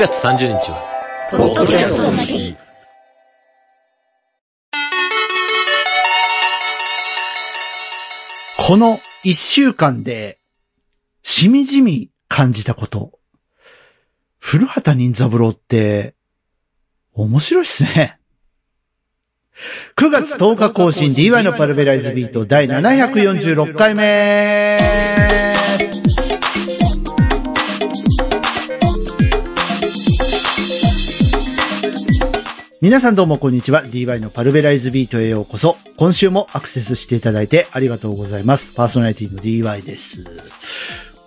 月30日は、ポッドキャストの日。この一週間で、しみじみ感じたこと。古畑任三郎って、面白いっすね。9月10日更新 DY のパルベライズビート第746回目皆さんどうもこんにちは。DY のパルベライズビートへようこそ。今週もアクセスしていただいてありがとうございます。パーソナリティの DY です。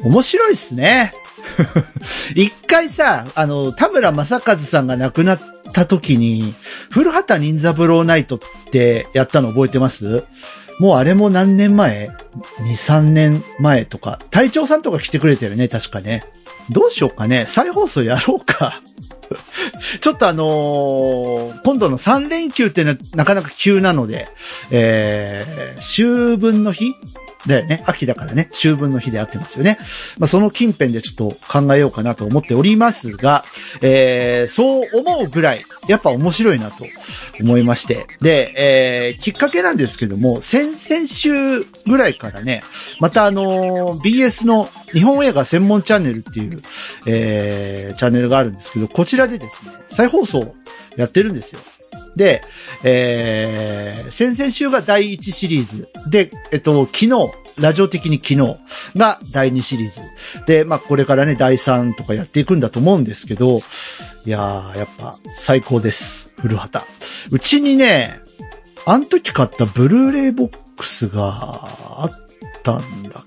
面白いっすね。一回さ、あの、田村正和さんが亡くなった時に、古畑任三郎ナイトってやったの覚えてます？もうあれも何年前 ?2、3年前とか。隊長さんとか来てくれてるね、確かね。どうしようかね。再放送やろうか。ちょっとあのー今度の3連休ってななかなか急なので、えー、秋分の日だよね。秋だからね。秋分の日でやってますよね。まあ、その近辺でちょっと考えようかなと思っておりますが、えー、そう思うぐらい、やっぱ面白いなと思いまして。で、えー、きっかけなんですけども、先々週ぐらいからね、またあのー BS の日本映画専門チャンネルっていう、えー、チャンネルがあるんですけど、こちらでですね、再放送やってるんですよ。で、えー、先々週が第1シリーズ。で、えっと、昨日、ラジオ的に昨日が第2シリーズ。で、まあ、これからね、第3とかやっていくんだと思うんですけど、いやー、やっぱ、最高です。古畑。うちにね、あの時買ったブルーレイボックスがあったんだっ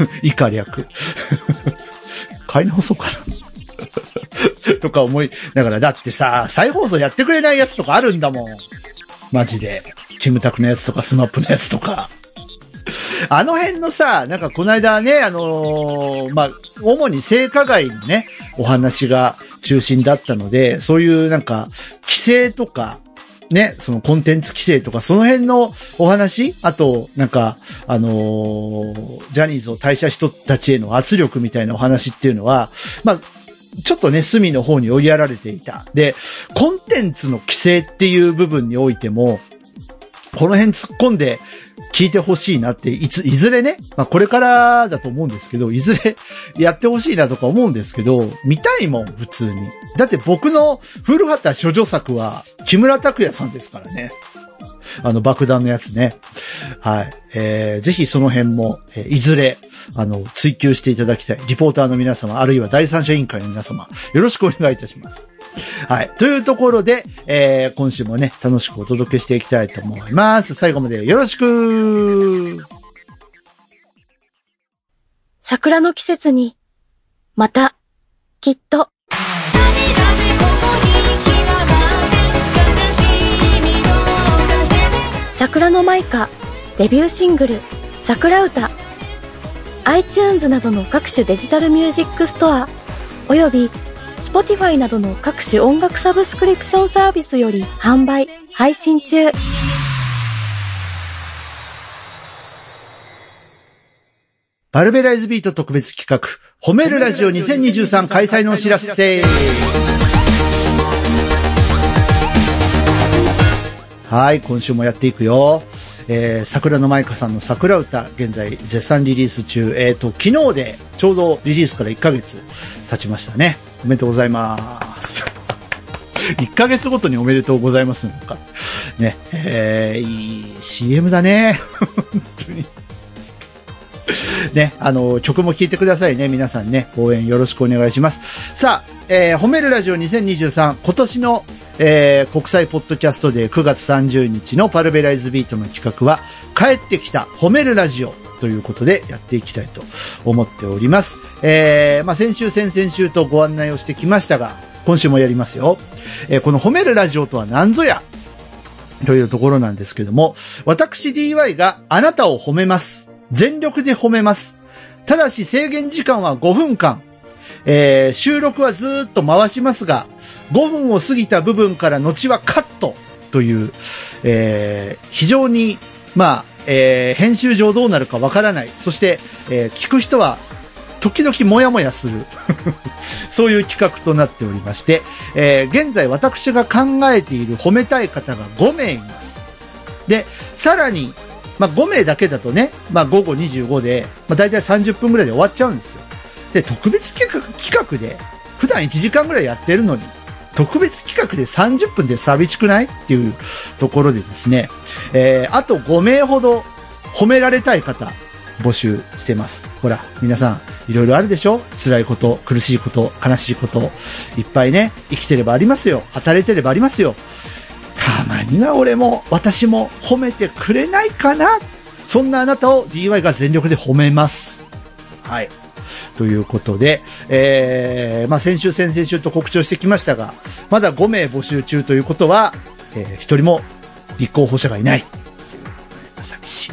け以下略。買い直そうかな。とか思いながら、だってさ、再放送やってくれないやつとかあるんだもん。マジで。キムタクのやつとか、 SMAPのやつとか。あの辺のさ、なんかこの間ね、あのーまあ、主に性加害のね、お話が中心だったので、そういうなんか、規制とか、ね、そのコンテンツ規制とか、その辺のお話あと、なんか、あのージャニーズを退社人たちへの圧力みたいなお話っていうのは、まあ、ちょっとね、隅の方に追いやられていた。で、コンテンツの規制っていう部分においても、この辺突っ込んで聞いてほしいなって、いつ、いずれね、まあこれからだと思うんですけど、いずれ やってほしいなとか思うんですけど、見たいもん、普通に。だって僕の古畑処女作は、木村拓哉さんですからね。あの爆弾のやつね。はい。えー、ぜひその辺も、えーいずれ、あの、追求していただきたい。リポーターの皆様、あるいは第三者委員会の皆様、よろしくお願いいたします。はい。というところで、えー、今週もね、楽しくお届けしていきたいと思います。最後までよろしく桜の季節に、また、きっと、桜のマイカ、デビューシングル、桜歌、iTunes などの各種デジタルミュージックストア、および Spotify などの各種音楽サブスクリプションサービスより販売、配信中。バルベライズビート特別企画、褒めるラジオ2023開催のお知らせ。はい、今週もやっていくよ。えー、桜の舞香さんの桜歌、現在絶賛リリース中。えっ、と、昨日でちょうどリリースから1ヶ月経ちましたね。おめでとうございます。1ヶ月ごとにおめでとうございますのか。ね、えー、いい CM だね。本当に。ね、あの、曲も聴いてくださいね。皆さんね、応援よろしくお願いします。さあ、えー褒めるラジオ2023、今年の、えー国際ポッドキャストで9月30日のパルベライズビートの企画は、帰ってきた褒めるラジオということでやっていきたいと思っております。えーまあ、先週、先々週とご案内をしてきましたが、今週もやりますよ。えーこの褒めるラジオとは何ぞや？というところなんですけども、私 DY があなたを褒めます。全力で褒めます。ただし制限時間は5分間。えー収録はずっと回しますが、5分を過ぎた部分から後はカットという、えー非常に、まあ、えー編集上どうなるかわからない。そして、えー聞く人は時々もやもやする。そういう企画となっておりまして、えー現在私が考えている褒めたい方が5名います。で、さらに、まあ、5名だけだとね、まあ、午後25で、まあ、大体30分ぐらいで終わっちゃうんですよ。で、特別企画、企画で、普段1時間ぐらいやってるのに、特別企画で30分で寂しくないっていうところでですね、えーあと5名ほど褒められたい方、募集してます。ほら、皆さん、いろいろあるでしょ？辛いこと、苦しいこと、悲しいこと、いっぱいね、生きてればありますよ。働いてればありますよ。たまには俺も、私も褒めてくれないかな？そんなあなたを DY が全力で褒めます。はい。ということで、えー、まあ先週、先々週と告知をしてきましたが、まだ5名募集中ということは、えー、一人も立候補者がいない。寂しい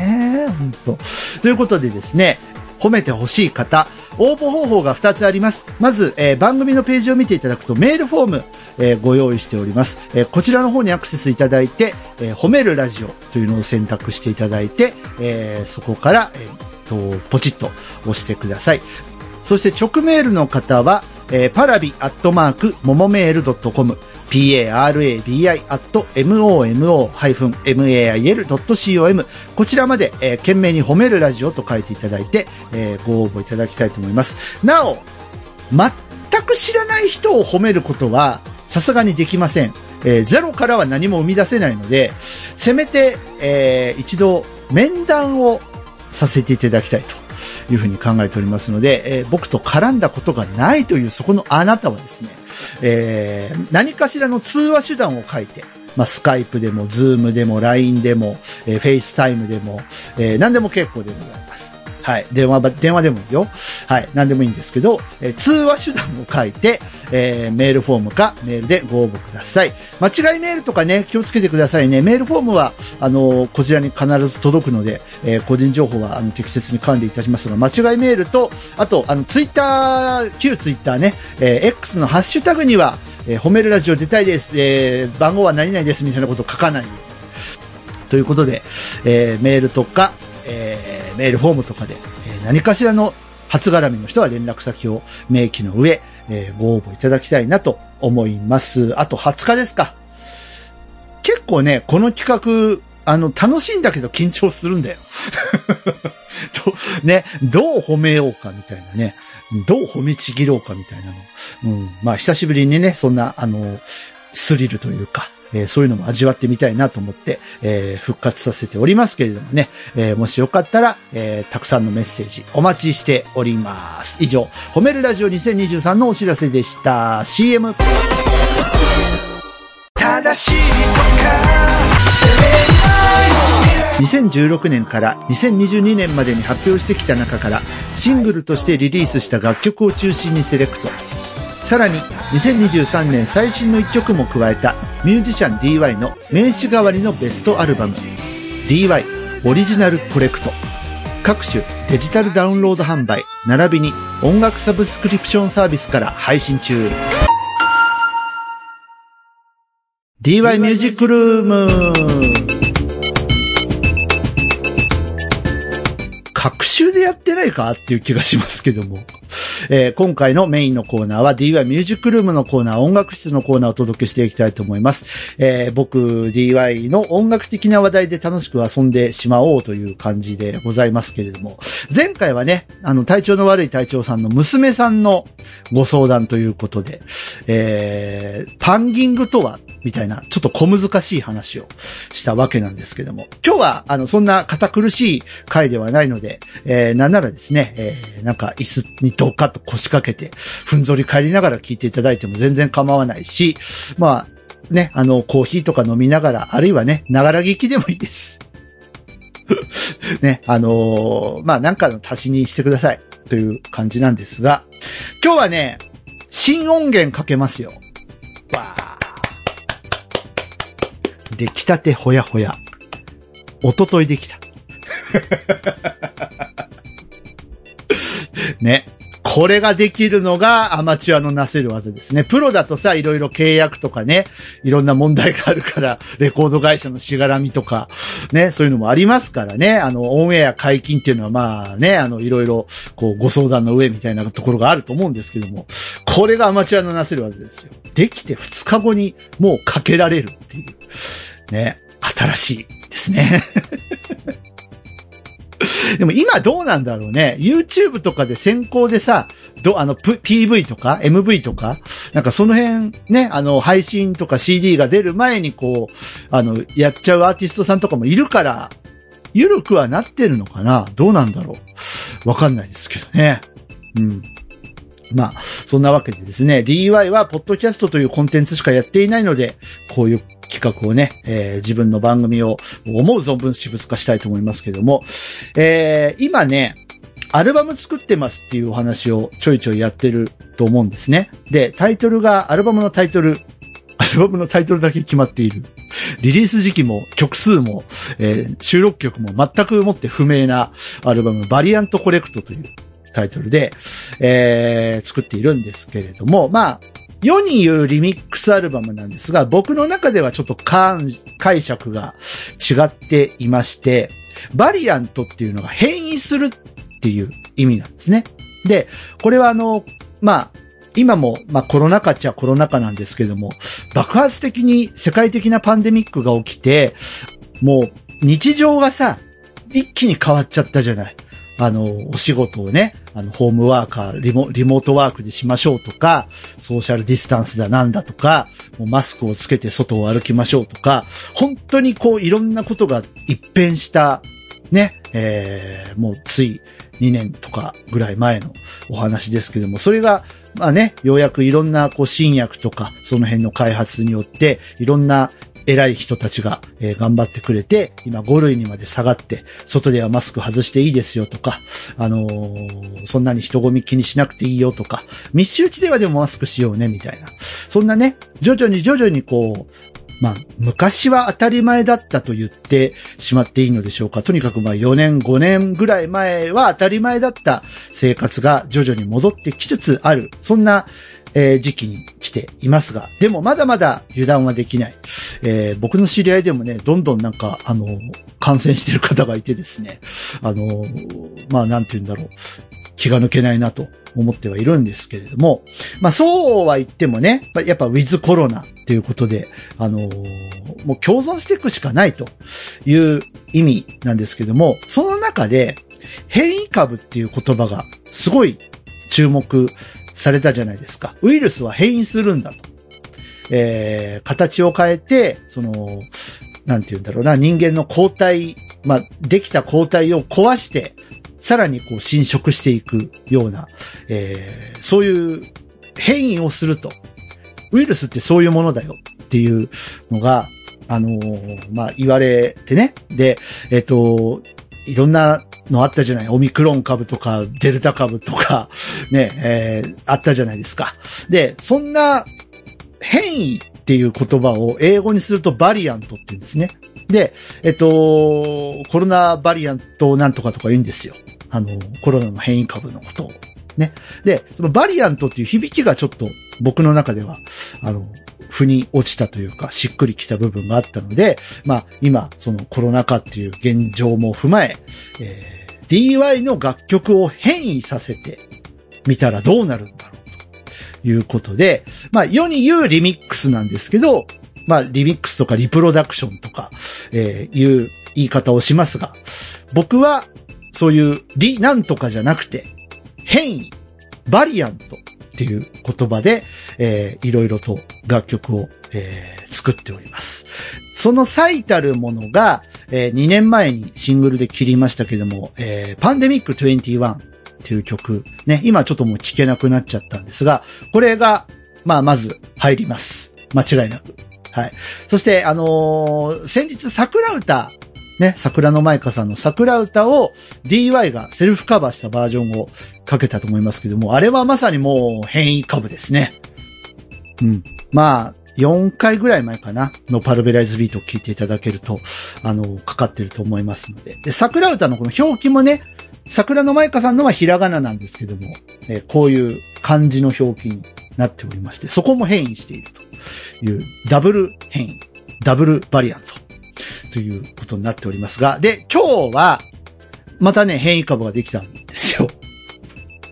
ね。本当。ということでですね、褒めてほしい方、応募方法が2つあります。まず、えー番組のページを見ていただくとメールフォーム、えーご用意しております、えーこちらの方にアクセスいただいて、えー褒めるラジオというのを選択していただいて、えーそこから、えーと、ポチッと押してください。そして直メールの方は、えーパラビアットマーク、ももメールドットコム、parabi アット momo-mail.com こちらまで、えー懸命に褒めるラジオと書いていただいて、えーご応募いただきたいと思います。なお、全く知らない人を褒めることは、さすがにできません。えーゼロからは何も生み出せないので、せめて、えー一度、面談をさせていただきたいというふうに考えておりますので、えー僕と絡んだことがないというそこのあなたはですね、えー何かしらの通話手段を書いて、まあ、 Skype でも、 Zoom でも、LINE でも、えー、 FaceTime でも、えー何でも結構でございます。はい。電話、電話でもいいよ。はい。何でもいいんですけど、えー通話手段を書いて、えーメールフォームかメールでご応募ください。間違いメールとかね、気をつけてくださいね。メールフォームは、あのーこちらに必ず届くので、えー個人情報は、あの、適切に管理いたしますが、間違いメールと、あと、あの、ツイッター、旧ツイッターね、えー X のハッシュタグには、えー褒めるラジオ出たいです、えー番号は何々です、みたいなことを書かない。ということで、えーメールとか、えーメールフォームとかで、え何かしらの初絡みの人は連絡先を明記の上、えご応募いただきたいなと思います。あと20日ですか。結構ね、この企画、あの、楽しいんだけど緊張するんだよ。とね、どう褒めようかみたいなね。どう褒めちぎろうかみたいなの。うん。まあ、久しぶりにね、そんな、あの、スリルというか、えーそういうのも味わってみたいなと思って、えー復活させておりますけれどもね、えーもしよかったら、えたくさんのメッセージお待ちしております。以上、褒めるラジオ2023のお知らせでした。CM。正しい2016年から2022年までに発表してきた中からシングルとしてリリースした楽曲を中心にセレクト。さらに2023年最新の一曲も加えたミュージシャン DY の名刺代わりのベストアルバム。DY オリジナルコレクト。各種デジタルダウンロード販売並びに音楽サブスクリプションサービスから配信中。DY ミュージックルーム。週でやってないかっていう気がしますけども。えー今回のメインのコーナーは DY ミュージックルームのコーナー、音楽室のコーナーをお届けしていきたいと思います。えー僕、DY の音楽的な話題で楽しく遊んでしまおうという感じでございますけれども、前回はね、あの、体調の悪い隊長さんの娘さんのご相談ということで、えーパンギングとは、みたいな、ちょっと小難しい話をしたわけなんですけども、今日は、あの、そんな堅苦しい回ではないので、えーなんならですね、えーなんか椅子にドカッと腰掛けて、ふんぞり返りながら聞いていただいても全然構わないし、まあ、ね、あの、コーヒーとか飲みながら、あるいはね、ながら聞きでもいいです。ね、あのーまあ、なんかの足しにしてください。という感じなんですが、今日はね、新音源かけますよ。わー出来たてほやほや。おとといできた。ね。これができるのがアマチュアのなせる技ですね。プロだとさ、いろいろ契約とかね、いろんな問題があるから、レコード会社のしがらみとか、ね、そういうのもありますからね。あの、オンエア解禁っていうのはまあね、あの、いろいろ、こう、ご相談の上みたいなところがあると思うんですけども、これがアマチュアのなせる技ですよ。できて2日後にもうかけられるっていう。ね、新しいですね。でも今どうなんだろうね。YouTube とかで先行でさ、ど、あの、P、v とか MV とか、なんかその辺ね、あの、配信とか CD が出る前にこう、あの、やっちゃうアーティストさんとかもいるから、緩くはなってるのかなどうなんだろうわかんないですけどね。うん。まあ、そんなわけでですね、DY はポッドキャストというコンテンツしかやっていないので、こういう企画をね、えー、自分の番組を思う存分私物化したいと思いますけども、えー、今ね、アルバム作ってますっていうお話をちょいちょいやってると思うんですね。で、タイトルが、アルバムのタイトル、アルバムのタイトルだけ決まっている。リリース時期も曲数も、えー、収録曲も全くもって不明なアルバム、バリアントコレクトというタイトルで、えー、作っているんですけれども、まあ、世に言うリミックスアルバムなんですが、僕の中ではちょっと解釈が違っていまして、バリアントっていうのが変異するっていう意味なんですね。で、これはあの、まあ、今も、まあコロナ禍っちゃコロナ禍なんですけども、爆発的に世界的なパンデミックが起きて、もう日常がさ、一気に変わっちゃったじゃない。あの、お仕事をね、あの、ホームワーカー、リモ、リモートワークでしましょうとか、ソーシャルディスタンスだなんだとか、もうマスクをつけて外を歩きましょうとか、本当にこういろんなことが一変した、ね、えー、もうつい2年とかぐらい前のお話ですけども、それが、まあね、ようやくいろんなこう新薬とか、その辺の開発によって、いろんな偉い人たちが、えー、頑張ってくれて、今5類にまで下がって、外ではマスク外していいですよとか、あのー、そんなに人混み気にしなくていいよとか、密集地ではでもマスクしようね、みたいな。そんなね、徐々に徐々にこう、まあ、昔は当たり前だったと言ってしまっていいのでしょうか。とにかくまあ4年、5年ぐらい前は当たり前だった生活が徐々に戻ってきつつある。そんな、えー、時期に来ていますが、でもまだまだ油断はできない。えー、僕の知り合いでもね、どんどんなんか、あの、感染してる方がいてですね、あの、まあなんて言うんだろう。気が抜けないなと思ってはいるんですけれども、まあそうは言ってもね、やっぱウィズコロナっていうことで、あの、もう共存していくしかないという意味なんですけども、その中で変異株っていう言葉がすごい注目されたじゃないですか。ウイルスは変異するんだと。えー、形を変えて、その、なんて言うんだろうな、人間の抗体、まあ、できた抗体を壊して、さらにこう侵食していくような、えー、そういう変異をすると。ウイルスってそういうものだよっていうのが、あのー、まあ、言われてね。で、えっ、ー、と、いろんなのあったじゃない。オミクロン株とか、デルタ株とか、ね、えー、あったじゃないですか。で、そんな変異っていう言葉を英語にするとバリアントって言うんですね。で、えっと、コロナバリアントなんとかとか言うんですよ。あの、コロナの変異株のことを。ね。で、そのバリアントっていう響きがちょっと僕の中では、あの、腑に落ちたというか、しっくりきた部分があったので、まあ、今、そのコロナ禍っていう現状も踏まえ、えー、DY の楽曲を変異させてみたらどうなるんだろうということで、まあ、世に言うリミックスなんですけど、まあ、リミックスとかリプロダクションとか、えー、いう言い方をしますが、僕は、そういうリなんとかじゃなくて、変異、バリアントっていう言葉で、えー、いろいろと楽曲を、えー、作っております。その最たるものが、えー、2年前にシングルで切りましたけども、えー、パンデミック21っていう曲、ね、今ちょっともう聴けなくなっちゃったんですが、これが、まあ、まず入ります。間違いなく。はい。そして、あのー、先日桜歌、ね、桜の舞香さんの桜歌を DY がセルフカバーしたバージョンをかけたと思いますけども、あれはまさにもう変異株ですね。うん。まあ、4回ぐらい前かなのパルベライズビートを聞いていただけると、あの、かかってると思いますので。で、桜歌のこの表記もね、桜の舞香さんのはひらがななんですけども、えーこういう漢字の表記になっておりまして、そこも変異しているという、ダブル変異、ダブルバリアントということになっておりますが、で、今日は、またね、変異株ができたんですよ。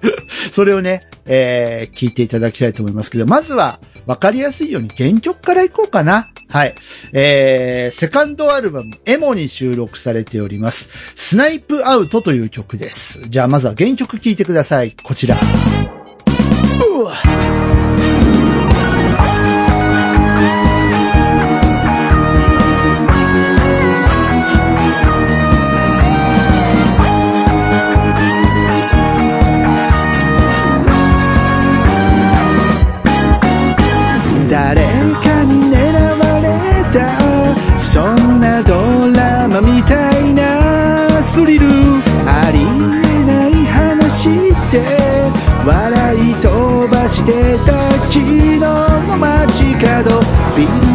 それをね、えー聞いていただきたいと思いますけど、まずは、わかりやすいように原曲からいこうかな。はい。えー、セカンドアルバム、エモに収録されております。スナイプアウトという曲です。じゃあまずは原曲聴いてください。こちら。角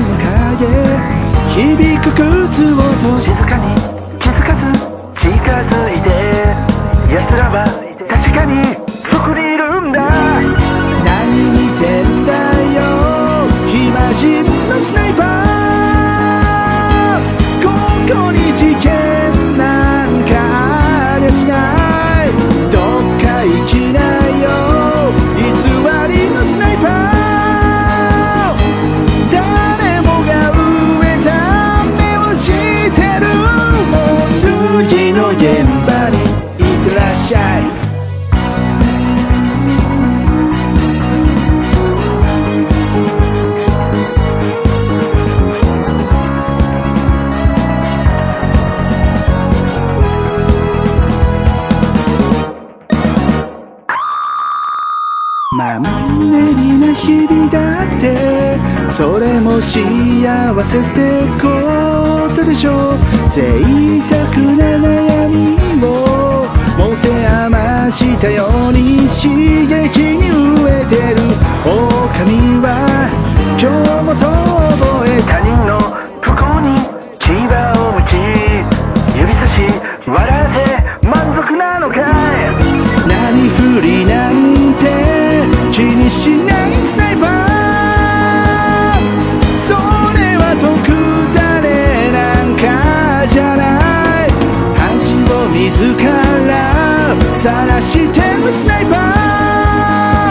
晒してるスナイパ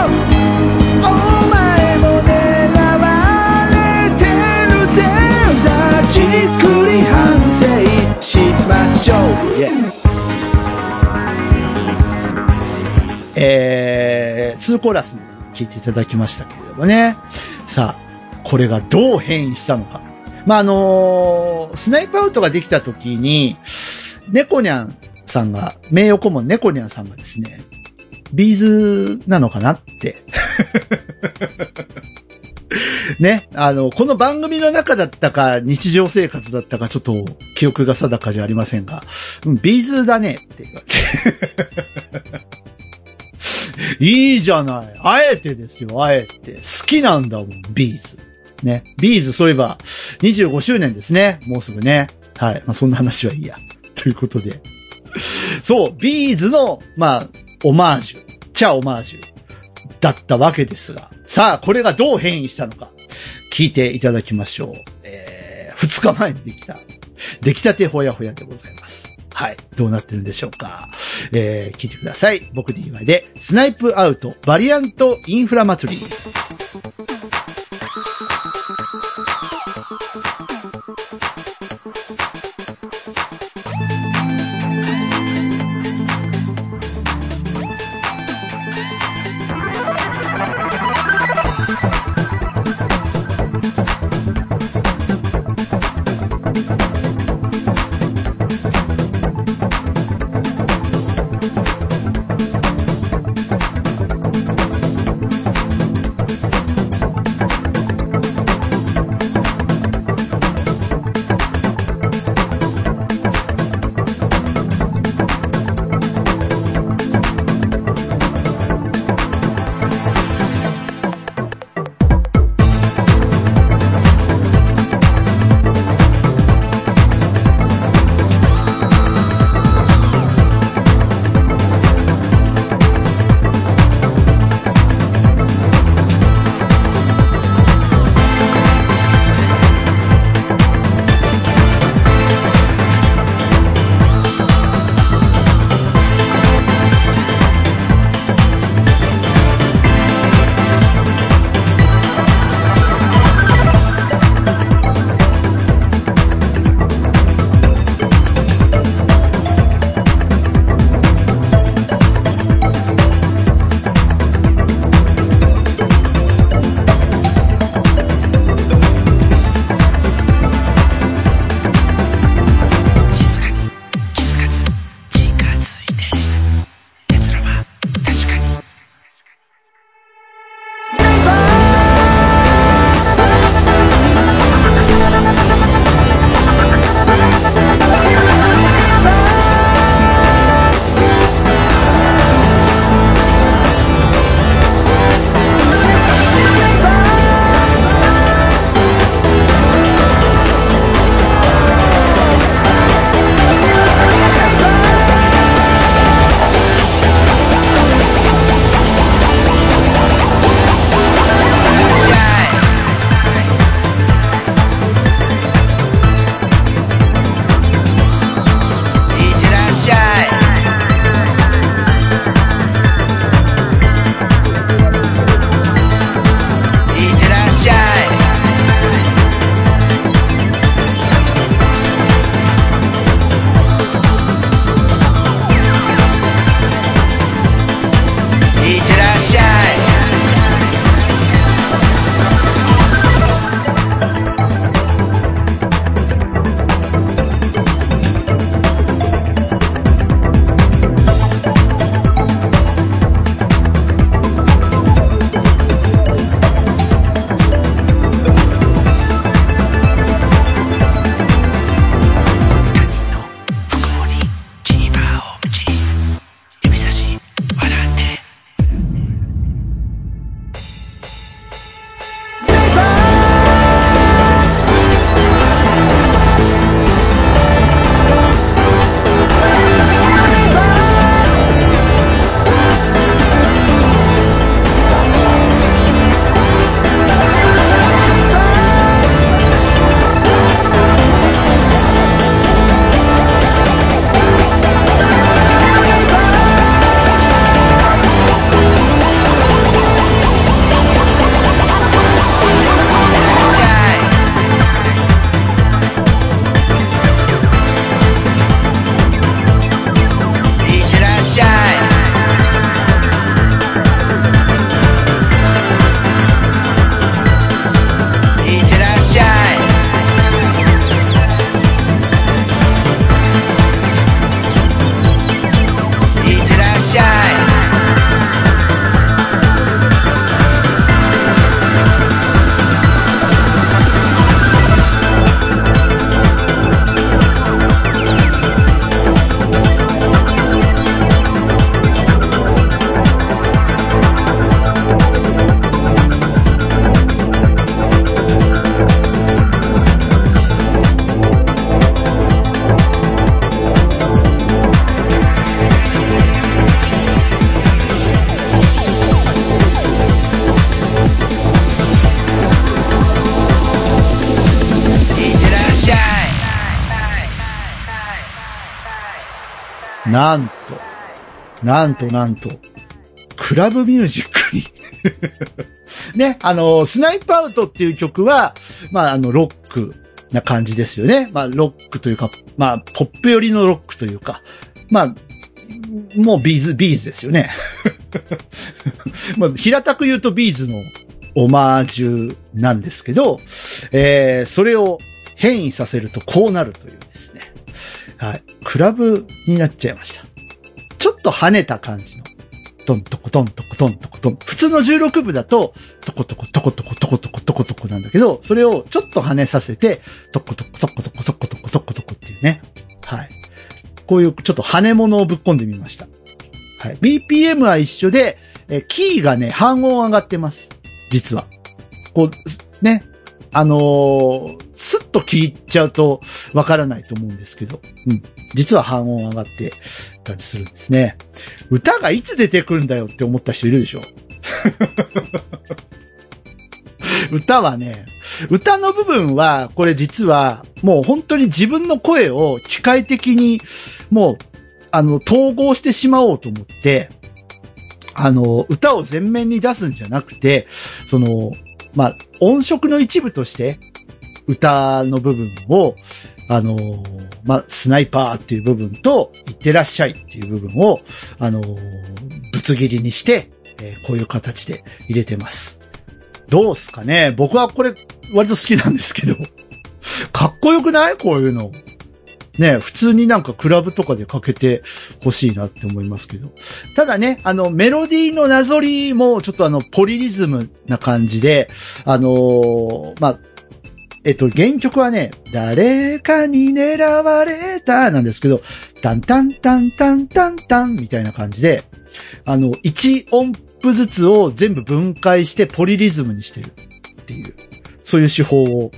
ーお前も狙われてるぜさあじっくり反省しましょう、Yeah えー、2コーラスも聞いていただきましたけれどもね。さあ、これがどう変異したのか。まあ、あのースナイプアウトができた時に、猫ニャンさんが、名誉顧問猫ニャンさんがですね、 B'zなのかなって。ね、あの、この番組の中だったか、日常生活だったか、ちょっと記憶が定かじゃありませんが、うん、 B'zだねって言われて。いいじゃない。あえてですよ、あえて。好きなんだもん、 B'z。ね。 B'z、そういえば、25周年ですね。もうすぐね。はい。まあ、そんな話はいいや。ということで。そう、ビーズの、まあ、オマージュ。チャオマージュ。だったわけですが。さあ、これがどう変異したのか。聞いていただきましょう。えー、2日前にできた。出来たてほやほやでございます。はい。どうなってるんでしょうか。えー、聞いてください。僕 DY で、スナイプアウト、バリアントインフラ祭り。なんと、なんとなんと、クラブミュージックに ね、あの、 Snipe Out っていう曲は、まあ、あの、ロックな感じですよね。まあ、ロックというか、まあ、ポップ寄りのロックというか、まあ、もう B'z、B'zですよね。まあ、平たく言うと B'zのオマージュなんですけど、えー、それを変異させるとこうなるというですね。はい。クラブになっちゃいました。ちょっと跳ねた感じの。トントコトントコトントコトン。普通の16部だと、トコトコトコトコトコトコトコトコなんだけど、それをちょっと跳ねさせて、トコトコトコトコトコトコトコトコっていうね。はい。こういうちょっと跳ね物をぶっ込んでみました。はい。BPM は一緒で、えキーがね、半音上がってます。実は。こう、ね。あのー、スッと聞いちゃうとわからないと思うんですけど、うん。実は半音上がってたりするんですね。歌がいつ出てくるんだよって思った人いるでしょ 歌はね、歌の部分は、これ実は、もう本当に自分の声を機械的に、もう、あの、統合してしまおうと思って、あの、歌を前面に出すんじゃなくて、その、まあ、音色の一部として、歌の部分を、あのまあ、スナイパーっていう部分と、いってらっしゃいっていう部分を、あのぶつ切りにして、えー、こういう形で入れてます。どうすかね僕はこれ、割と好きなんですけど。かっこよくない？こういうの。ね、普通になんかクラブとかでかけてほしいなって思いますけど。ただね、あの、メロディーのなぞりもちょっとあの、ポリリズムな感じで、あのー、まあ、えっと、原曲はね、誰かに狙われたなんですけど、タンタンタンタンタンタンみたいな感じで、あの、1音符ずつを全部分解してポリリズムにしてるっていう、そういう手法を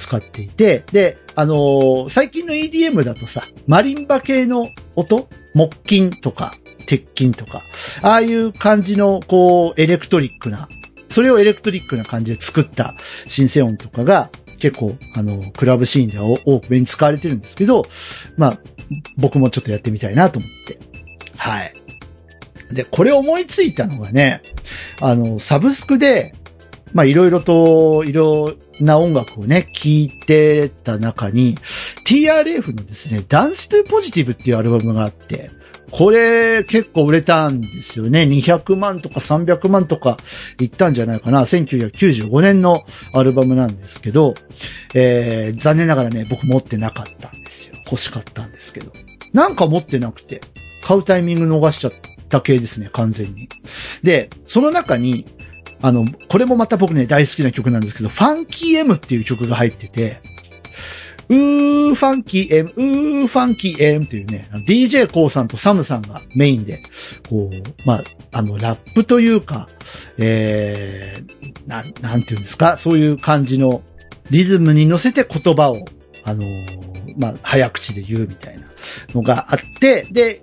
使っていて、で、あのー、最近の EDM だとさ、マリンバ系の音木琴とか、鉄筋とか、ああいう感じの、こう、エレクトリックな、それをエレクトリックな感じで作ったシンセ音とかが、結構、あの、クラブシーンでは多く目に使われてるんですけど、まあ、僕もちょっとやってみたいなと思って。はい。で、これ思いついたのがね、あの、サブスクで、まあいろいろと、いろんな音楽をね、聴いてた中に、TRF のですね、ダンストゥポジティブっていうアルバムがあって、これ結構売れたんですよね。200万とか300万とかいったんじゃないかな。1995年のアルバムなんですけど、えー、残念ながらね、僕持ってなかったんですよ。欲しかったんですけど。なんか持ってなくて、買うタイミング逃しちゃった系ですね、完全に。で、その中に、あの、これもまた僕ね、大好きな曲なんですけど、ファンキー M っていう曲が入ってて、うーファンキー M、うーファンキー M っていうね、DJ コウさんとサムさんがメインで、こう、まあ、あの、ラップというか、えー、な、なんていうんですか、そういう感じのリズムに乗せて言葉を、あのー、まあ、早口で言うみたいなのがあって、で、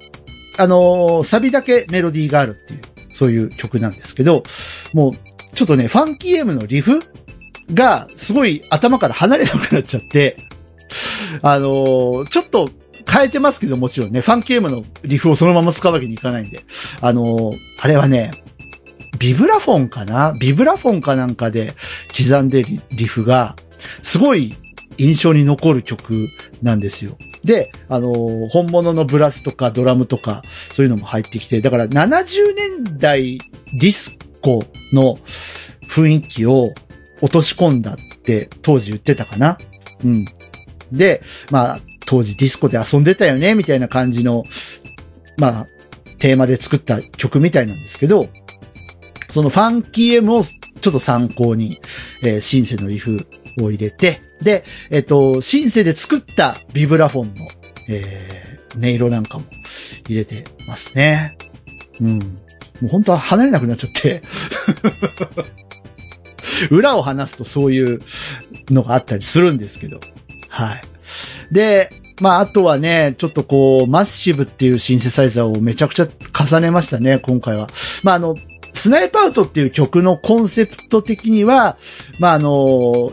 あのー、サビだけメロディーがあるっていう、そういう曲なんですけど、もう、ちょっとね、ファンキー M のリフがすごい頭から離れなくなっちゃって、あのー、ちょっと変えてますけどもちろんね、ファンキー M のリフをそのまま使うわけにいかないんで。あのー、あれはね、ビブラフォンかな？ビブラフォンかなんかで刻んでリリフが、すごい印象に残る曲なんですよ。で、あのー、本物のブラスとかドラムとか、そういうのも入ってきて、だから70年代ディスコの雰囲気を落とし込んだって当時言ってたかなうん。で、まあ、当時ディスコで遊んでたよね、みたいな感じの、まあ、テーマで作った曲みたいなんですけど、そのファンキー M をちょっと参考に、えー、シンセのリフを入れて、で、えっ、と、シンセで作ったビブラフォンの、えー、音色なんかも入れてますね。うん。もう本当は離れなくなっちゃって 裏を話すとそういうのがあったりするんですけど。はい。で、まあ、あとはね、ちょっとこう、マッシブっていうシンセサイザーをめちゃくちゃ重ねましたね、今回は。まあ、あの、スナイプアウトっていう曲のコンセプト的には、まあ、あの、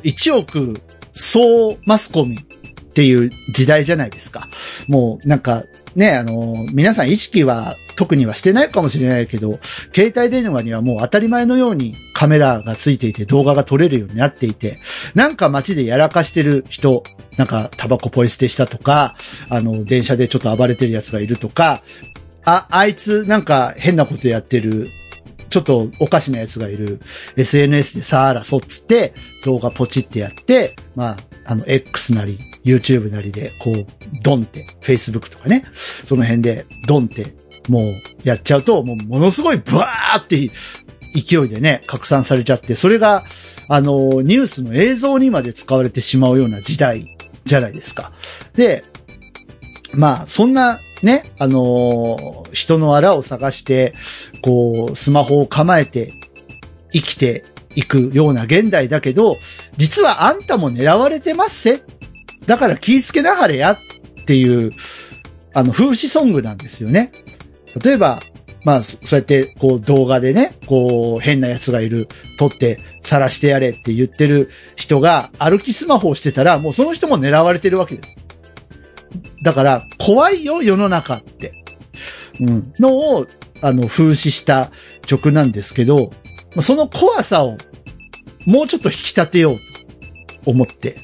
1億総マスコミっていう時代じゃないですか。もうなんか、ね、あの、皆さん意識は特にはしてないかもしれないけど、携帯電話にはもう当たり前のようにカメラがついていて動画が撮れるようになっていて、なんか街でやらかしてる人、なんかタバコポイ捨てしたとか、あの、電車でちょっと暴れてる奴がいるとか、あ、あいつなんか変なことやってる、ちょっとおかしな奴がいる SNS でさあらそっつって動画ポチってやって、まあ、あの X なり YouTube なりでこうドンって Facebook とかね、その辺でドンってもうやっちゃうともうものすごいブワーって勢いでね、拡散されちゃって、それがあのニュースの映像にまで使われてしまうような時代じゃないですか。で、まあ、そんなね、あのー人のあらを探して、こう、スマホを構えて生きていくような現代だけど、実はあんたも狙われてますせ。だから気ぃつけなはれやっていう、あの、風刺ソングなんですよね。例えば、まあ、そそうやって、こう、動画でね、こう、変な奴がいる、撮って、晒してやれって言ってる人が、歩きスマホをしてたら、もうその人も狙われてるわけです。だから、怖いよ、世の中って。うん。のを、あの、風刺した曲なんですけど、まあその怖さを、もうちょっと引き立てようと思って。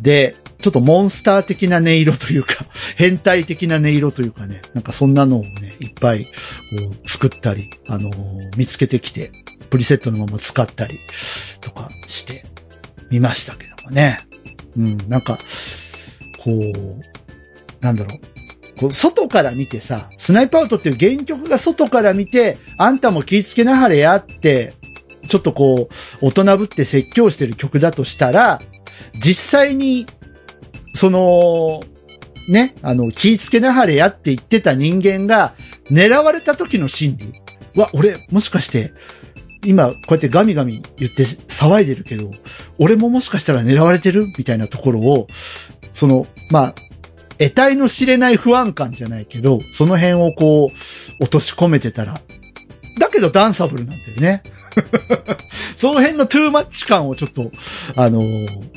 で、ちょっとモンスター的な音色というか、変態的な音色というかね、なんかそんなのをね、いっぱいこう作ったり、あのー見つけてきて、プリセットのまま使ったりとかしてみましたけどもね。うん、なんか、こう、なんだろう。こう外から見てさ、スナイプアウトっていう原曲が外から見て、あんたも気ぃつけなはれやって、ちょっとこう、大人ぶって説教してる曲だとしたら、実際に、その、ね、あの、気ぃつけなはれやって言ってた人間が、狙われた時の心理。わ、俺、もしかして、今、こうやってガミガミ言って騒いでるけど、俺ももしかしたら狙われてる？みたいなところを、その、まあ、得体の知れない不安感じゃないけど、その辺をこう、落とし込めてたら、だけどダンサブルなんだよね。その辺のトゥーマッチ感をちょっと、あのー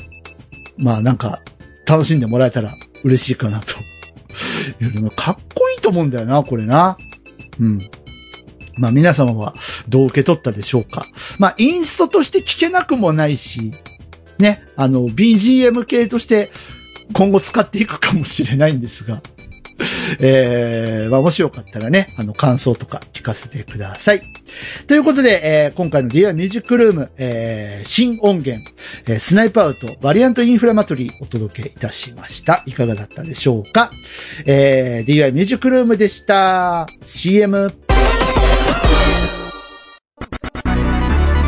まあなんか、楽しんでもらえたら嬉しいかなと。かっこいいと思うんだよな、これな。うん。まあ皆様はどう受け取ったでしょうか。まあインストとして聞けなくもないし、ね、あの BGM 系として今後使っていくかもしれないんですが、えー、まあもしよかったらね、あの感想とか聞かせてください。ということで、えー今回の DI ミュージックルーム、えー新音源、えースナイプアウト、バリアントインフラマトリーお届けいたしました。いかがだったでしょうか？えー DI ミュージックルームでした。CM。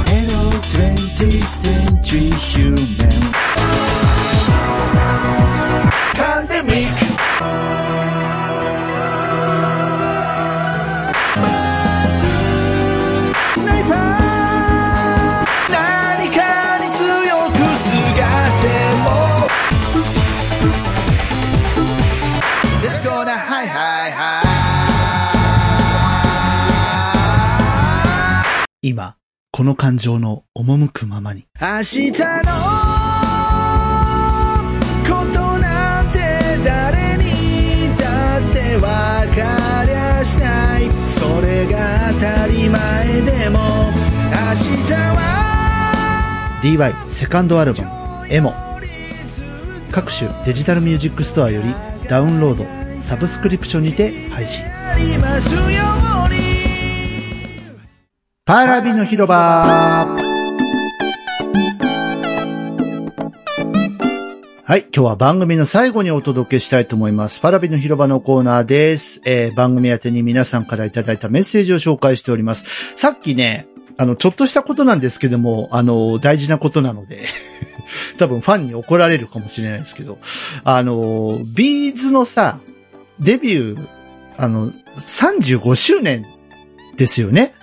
Hello 20th century human この感情の赴くままに。明日のことなんて誰にだってわかりゃしない。それが当たり前でも。明日は。DY セカンドアルバムエモ。各種デジタルミュージックストアよりダウンロードサブスクリプションにて配信。ありますよパラビの広場はい。今日は番組の最後にお届けしたいと思います。パラビの広場のコーナーです。えー番組宛てに皆さんからいただいたメッセージを紹介しております。さっきね、あの、ちょっとしたことなんですけども、あの、大事なことなので、多分ファンに怒られるかもしれないですけど、あの、ビーズのさ、デビュー、あの、35周年ですよね。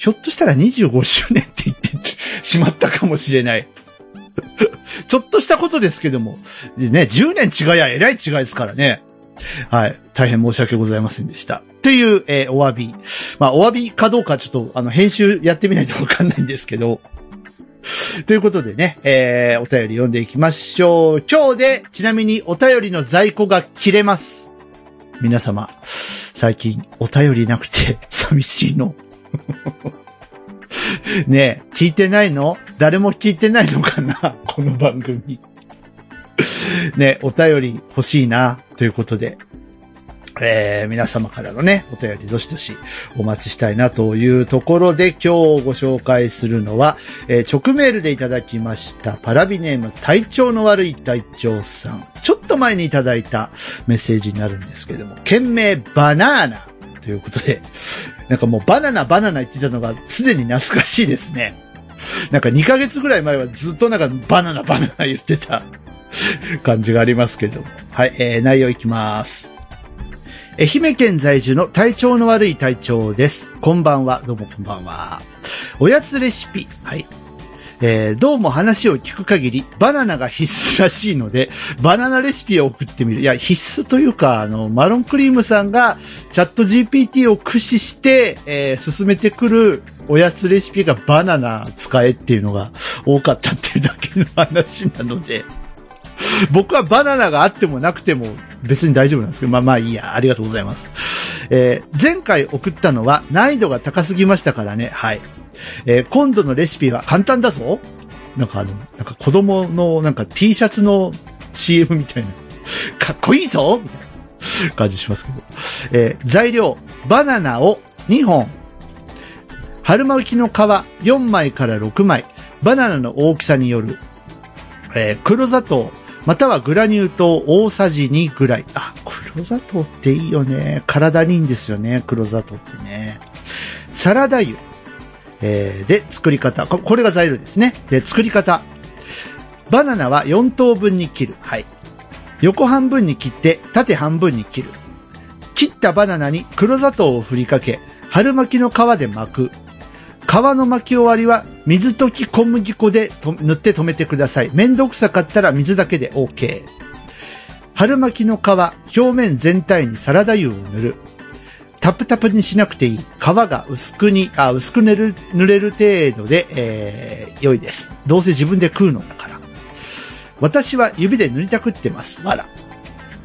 ひょっとしたら25周年って言ってしまったかもしれない。ちょっとしたことですけども。ね、10年違いやえらい違いですからね。はい。大変申し訳ございませんでした。という、えーお詫び。まあ、お詫びかどうかちょっと、あの、編集やってみないとわかんないんですけど。ということでね、えーお便り読んでいきましょう。今日で、ちなみにお便りの在庫が切れます。皆様、最近お便りなくて 寂しいの。ねえ、聞いてないの？誰も聞いてないのかな？この番組。ねえ、お便り欲しいな、ということで。えー、皆様からのね、お便りどしどしお待ちしたいなというところで今日ご紹介するのは、えー直メールでいただきましたパラビネーム体調の悪い隊長さん。ちょっと前にいただいたメッセージになるんですけども、件名バナーナということで、なんかもうバナナバナナ言ってたのがすでに懐かしいですね。なんか2ヶ月ぐらい前はずっとなんかバナナバナナ言ってた感じがありますけども。はい、えー、内容いきます。愛媛県在住の体調の悪い体調です。こんばんは。どうもこんばんは。おやつレシピ。はい。えーどうも話を聞く限り、バナナが必須らしいので、バナナレシピを送ってみる。いや、必須というか、あの、マロンクリームさんがチャット GPT を駆使して、えー進めてくるおやつレシピがバナナ使えっていうのが多かったっていうだけの話なので、僕はバナナがあってもなくても別に大丈夫なんですけど、まあまあいいや、ありがとうございます。えー前回送ったのは難易度が高すぎましたからね、はい。えー今度のレシピは簡単だぞ。なんかあの、なんか子供のなんか T シャツの CM みたいな、かっこいいぞ。みたいな感じしますけど。えー材料、バナナを2本、春巻きの皮4枚から6枚、バナナの大きさによる、えー黒砂糖、またはグラニュー糖大さじ2ぐらい。あ、黒砂糖っていいよね。体にいいんですよね。黒砂糖ってね。サラダ油。えーで、作り方こ。これが材料ですね。で、作り方。バナナは4等分に切る。はい。横半分に切って、縦半分に切る。切ったバナナに黒砂糖を振りかけ、春巻きの皮で巻く。皮の巻き終わりは水溶き小麦粉で塗って止めてください。めんどくさかったら水だけで OK。春巻きの皮、表面全体にサラダ油を塗る。タプタプにしなくていい。皮が薄くに、あ、薄く塗る、塗れる程度で、えー、良いです。どうせ自分で食うのだから。私は指で塗りたくってます。わら。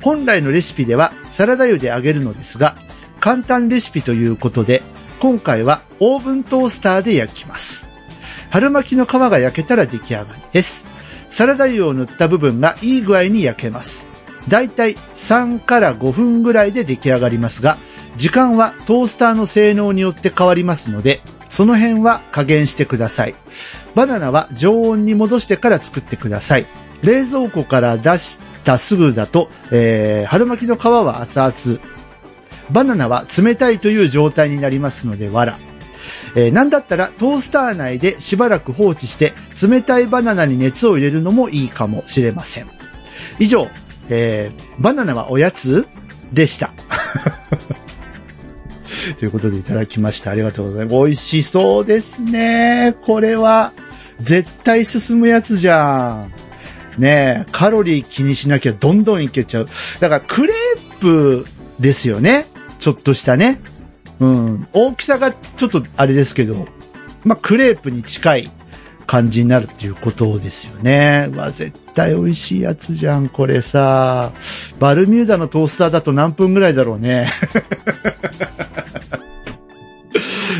本来のレシピではサラダ油で揚げるのですが、簡単レシピということで、今回はオーブントースターで焼きます。春巻きの皮が焼けたら出来上がりです。サラダ油を塗った部分がいい具合に焼けます。だいたい3から5分ぐらいで出来上がりますが、時間はトースターの性能によって変わりますので、その辺は加減してください。バナナは常温に戻してから作ってください。冷蔵庫から出したすぐだと、えー春巻きの皮は熱々。バナナは冷たいという状態になりますので、わら。えーなんだったらトースター内でしばらく放置して冷たいバナナに熱を入れるのもいいかもしれません。以上、えーバナナはおやつでした。ということでいただきました。ありがとうございます。美味しそうですね。これは、絶対進むやつじゃん。ねえ、カロリー気にしなきゃどんどんいけちゃう。だから、クレープですよね。ちょっとしたね。うん。大きさがちょっとあれですけど、まあ、クレープに近い感じになるっていうことですよね。うわ、絶対美味しいやつじゃん、これさ。バルミューダのトースターだと何分ぐらいだろうね。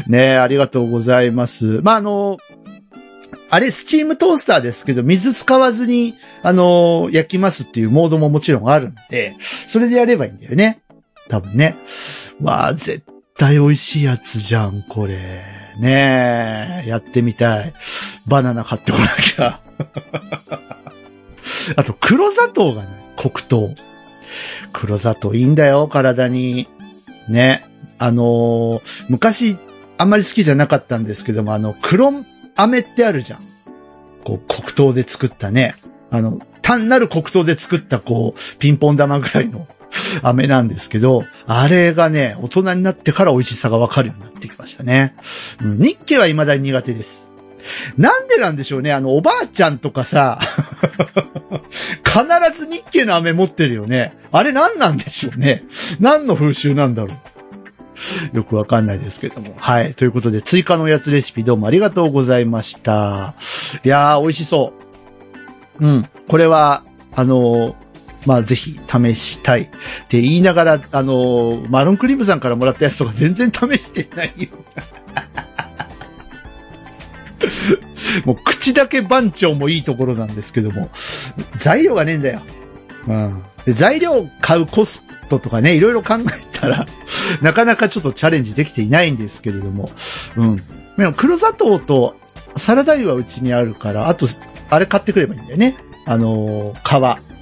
ねえ、ありがとうございます。まあ、あの、あれ、スチームトースターですけど、水使わずに、あの、焼きますっていうモードももちろんあるんで、それでやればいいんだよね。多分ね。わあ、絶対美味しいやつじゃん、これ。ねえ、やってみたい。バナナ買ってこなきゃ。あと、黒砂糖がね、黒糖。黒砂糖いいんだよ、体に。ね。あのー昔、あんまり好きじゃなかったんですけども、あの、黒飴ってあるじゃん。こう、黒糖で作ったね。あの、単なる黒糖で作った、こう、ピンポン玉ぐらいの 飴なんですけど、あれがね、大人になってから美味しさがわかるようになってきましたね。うん、日記は未だに苦手です。なんでなんでしょうね、あの、おばあちゃんとかさ、必ず日記の飴持ってるよね。あれ何なんでしょうね。何の風習なんだろう。よくわかんないですけども。はい。ということで、追加のおやつレシピどうもありがとうございました。いやー、美味しそう。うん。これは、あのーまあぜひ試したいって言いながら、あの、マロンクリームさんからもらったやつとか全然試してないよ。もう口だけ番長もいいところなんですけども、材料がねえんだよ。うん。で材料買うコストとかね、いろいろ考えたら、なかなかちょっとチャレンジできていないんですけれども、うん。でも黒砂糖とサラダ油はうちにあるから、あと、あれ買ってくればいいんだよね。あのー皮。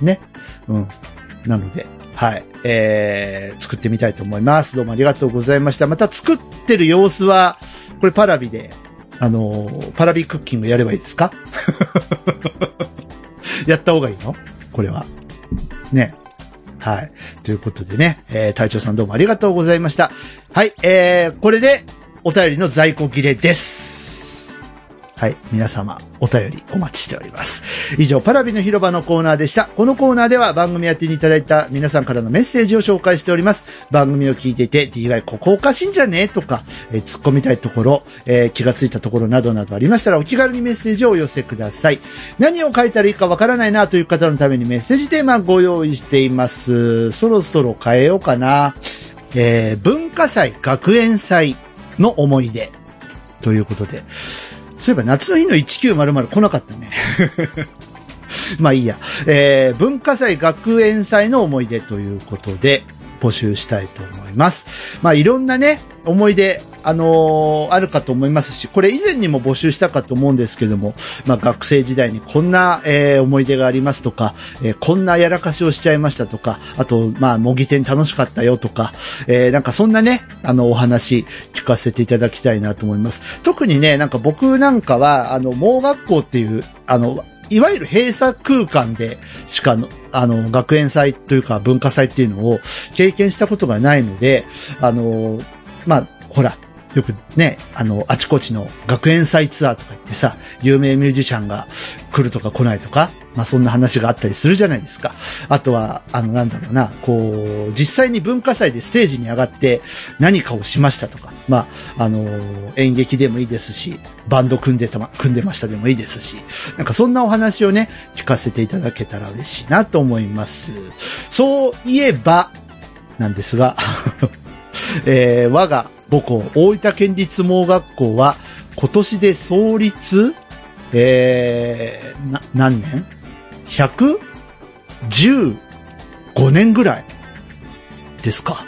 ね。うん。なので、はい。えー、作ってみたいと思います。どうもありがとうございました。また作ってる様子は、これパラビで、あのーパラビクッキングやればいいですか？やった方がいいの？これは。ね。はい。ということでね、えー、隊長さんどうもありがとうございました。はい、えー、これで、お便りの在庫切れです。はい。皆様、お便りお待ちしております。以上、パラビの広場のコーナーでした。このコーナーでは番組やってにいただいた皆さんからのメッセージを紹介しております。番組を聞いていて、DY ここおかしいんじゃね？とか、えー突っ込みたいところ、えー気がついたところなどなどありましたら、お気軽にメッセージをお寄せください。何を書いたらいいかわからないなという方のためにメッセージテーマご用意しています。そろそろ変えようかな。えー文化祭、学園祭の思い出。ということで。そういえば夏の日の1900来なかったね。まあいいや。えー、文化祭学園祭の思い出ということで、募集したいと思います。まあいろんなね、思い出、あのーあるかと思いますし、これ以前にも募集したかと思うんですけども、まあ学生時代にこんな、えー思い出がありますとか、えーこんなやらかしをしちゃいましたとか、あと、まあ模擬店楽しかったよとか、えーなんかそんなね、あのお話聞かせていただきたいなと思います。特にね、なんか僕なんかは、あの、盲学校っていう、あの、いわゆる閉鎖空間でしかの、あの、学園祭というか文化祭っていうのを経験したことがないので、あの、まあ、ほら、よくね、あの、あちこちの学園祭ツアーとか言ってさ、有名ミュージシャンが来るとか来ないとか、まあそんな話があったりするじゃないですか。あとは、あの、なんだろうな、こう、実際に文化祭でステージに上がって何かをしましたとか、まあ、あの、演劇でもいいですし、バンド組んでたま、組んでましたでもいいですし、なんかそんなお話をね、聞かせていただけたら嬉しいなと思います。そういえば、なんですが、えー我が母校、大分県立盲学校は、今年で創立、えー、な、何年 ?115 年ぐらいですか。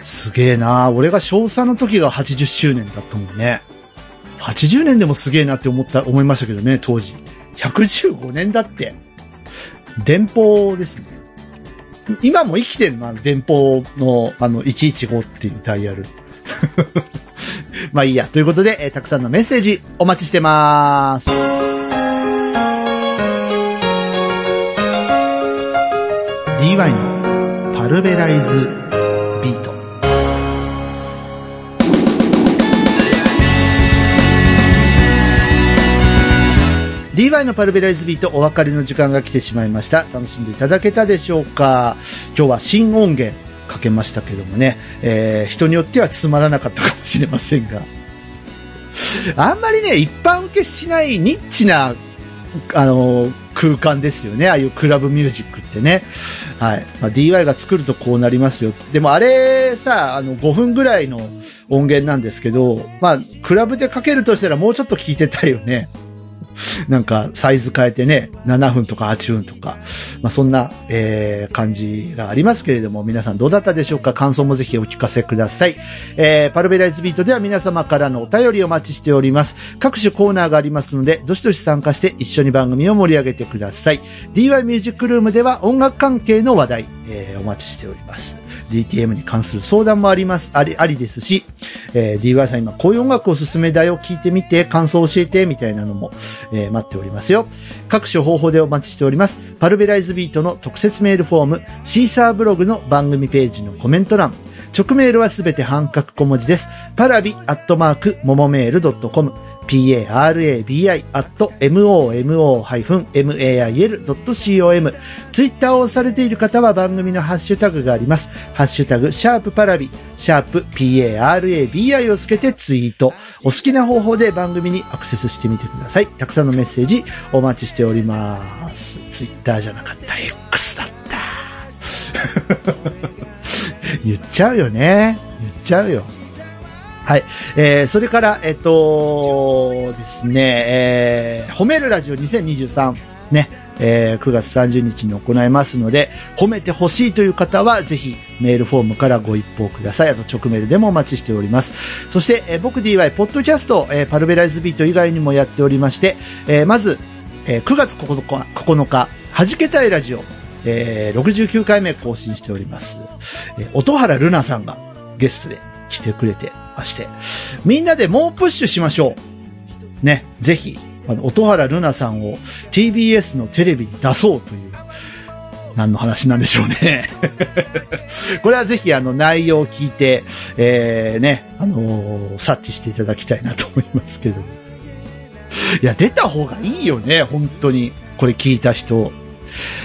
すげえな俺が小3の時が80周年だったもんね。80年でもすげえなって思った、思いましたけどね、当時。115年だって。電報ですね。今も生きてるの、あの電報の、あの、115っていうダイヤル。まあいいや。ということで、えーたくさんのメッセージお待ちしてます。DY のパルベライズビート。DY のパルベライズビートお別れの時間が来てしまいました。楽しんでいただけたでしょうか今日は新音源かけましたけどもね、えー人によってはつまらなかったかもしれませんが。あんまりね、一般受けしないニッチな、あの、空間ですよね。ああいうクラブミュージックってね。はい。まあ、DY が作るとこうなりますよ。でもあれさ、あの、5分ぐらいの音源なんですけど、まあ、クラブでかけるとしたらもうちょっと聞いてたよね。なんか、サイズ変えてね、7分とか8分とか、まあ、そんな、えー、感じがありますけれども、皆さんどうだったでしょうか？感想もぜひお聞かせください。えー、パルベライズビートでは皆様からのお便りお待ちしております。各種コーナーがありますので、どしどし参加して一緒に番組を盛り上げてください。DY ミュージックルームでは音楽関係の話題、えー、お待ちしております。DTM に関する相談もあります、あり、ありですし、えー DY さん今こういう音楽おすすめだよ、聞いてみて、感想教えて、みたいなのも、えー待っておりますよ。各種方法でお待ちしております。パルベライズビートの特設メールフォーム、シーサーブログの番組ページのコメント欄、直メールはすべて半角小文字です。パラビアットマーク、ももメールドットコム。parabi.momo-mail.com。ツイッターをされている方は番組のハッシュタグがあります。ハッシュタグ、シャープパラビ、シャープ parabi をつけてツイート。お好きな方法で番組にアクセスしてみてください。たくさんのメッセージお待ちしております。ツイッターじゃなかった。X だった。言っちゃうよね。言っちゃうよ。はい。えー、それから、えっと、ですね、えー、褒めるラジオ2023ね、えー、9月30日に行いますので、褒めてほしいという方は、ぜひメールフォームからご一報ください。あと直メールでもお待ちしております。そして、えー僕 DY、ポッドキャスト、えーパルベライズビート以外にもやっておりまして、えーまず、えー9月9日、9日、はじけたいラジオ、えー69回目更新しております。えー音原ルナさんがゲストで来てくれてまして、みんなでもうプッシュしましょう。ね、ぜひ、あの、音原ルナさんを TBS のテレビに出そうという、何の話なんでしょうね。これはぜひあの内容を聞いて、えー、ね、あのー察知していただきたいなと思いますけど。いや、出た方がいいよね、本当に。これ聞いた人。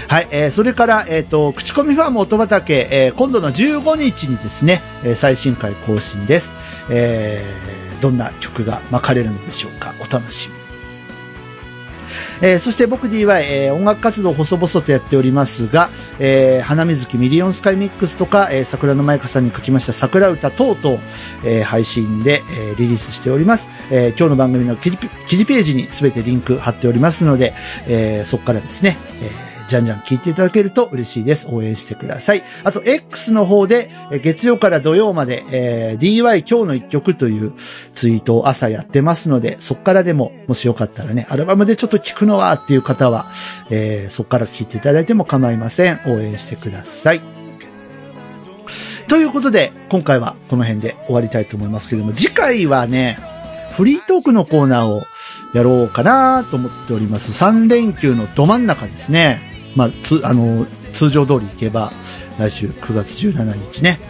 はい、えー、それから、えっ、と、口コミファーム音畑、えー、今度の15日にですね、え最新回更新です。えー、どんな曲が巻かれるのでしょうか。お楽しみ。えーそして僕 DY、えー音楽活動細々とやっておりますが、えー花水木ミリオンスカイミックスとか、えー桜の舞香さんに書きました桜歌等々、えー配信で、えーリリースしております。えー今日の番組の記事記事ページにすべてリンク貼っておりますので、えーそこからですね、えーじゃんじゃん聞いていただけると嬉しいです。応援してください。あと、X の方で、月曜から土曜まで、えー DY 今日の一曲というツイートを朝やってますので、そこからでも、もしよかったらね、アルバムでちょっと聞くのはっていう方は、えーそこから聞いていただいても構いません。応援してください。ということで、今回はこの辺で終わりたいと思いますけども、次回はね、フリートークのコーナーをやろうかなと思っております。3連休のど真ん中ですね。まあ、つ、あの、通常通り行けば、来週9月17日ね。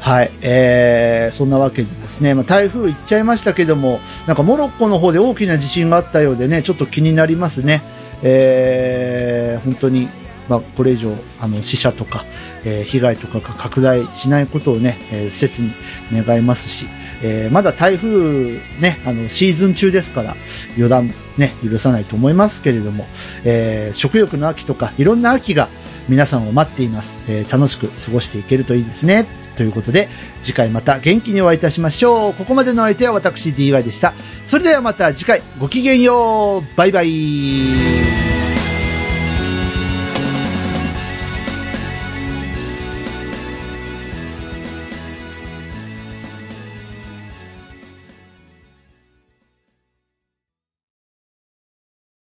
はい。えー、そんなわけでですね、まあ、台風行っちゃいましたけども、なんかモロッコの方で大きな地震があったようでね、ちょっと気になりますね。えー、本当に、まあ、これ以上、あの、死者とか、え被害とかが拡大しないことをね、えー切に願いますし、えまだ台風ね、あの、シーズン中ですから、予断ね、許さないと思いますけれども、え食欲の秋とか、いろんな秋が皆さんを待っています。え楽しく過ごしていけるといいですね。ということで、次回また元気にお会いいたしましょう。ここまでの相手は私 DY でした。それではまた次回、ごきげんようバイバイ